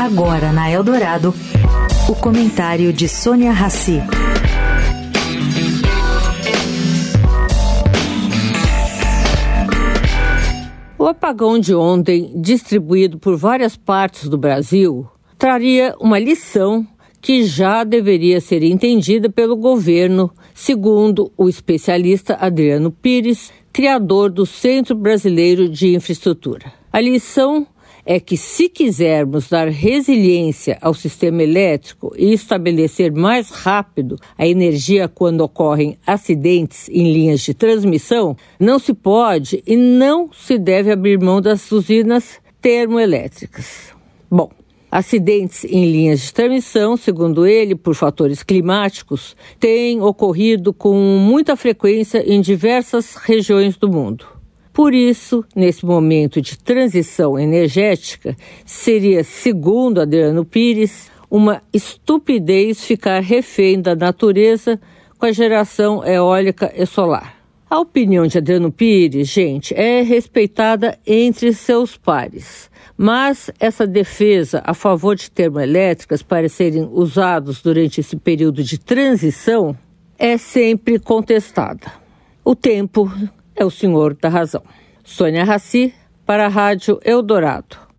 Agora na Eldorado, o comentário de Sônia Rassi. O apagão de ontem, distribuído por várias partes do Brasil, traria uma lição que já deveria ser entendida pelo governo, segundo o especialista Adriano Pires, criador do Centro Brasileiro de Infraestrutura. A lição é que, se quisermos dar resiliência ao sistema elétrico e estabelecer mais rápido a energia quando ocorrem acidentes em linhas de transmissão, não se pode e não se deve abrir mão das usinas termoelétricas. Bom, Acidentes em linhas de transmissão, segundo ele, por fatores climáticos, têm ocorrido com muita frequência em diversas regiões do mundo. Por isso, nesse momento de transição energética, seria, segundo Adriano Pires, uma estupidez ficar refém da natureza com a geração eólica e solar. A opinião de Adriano Pires, gente, é respeitada entre seus pares. Mas essa defesa a favor de termoelétricas para serem usados durante esse período de transição é sempre contestada. O tempo é o senhor da razão. Sônia Raci, para a Rádio Eldorado.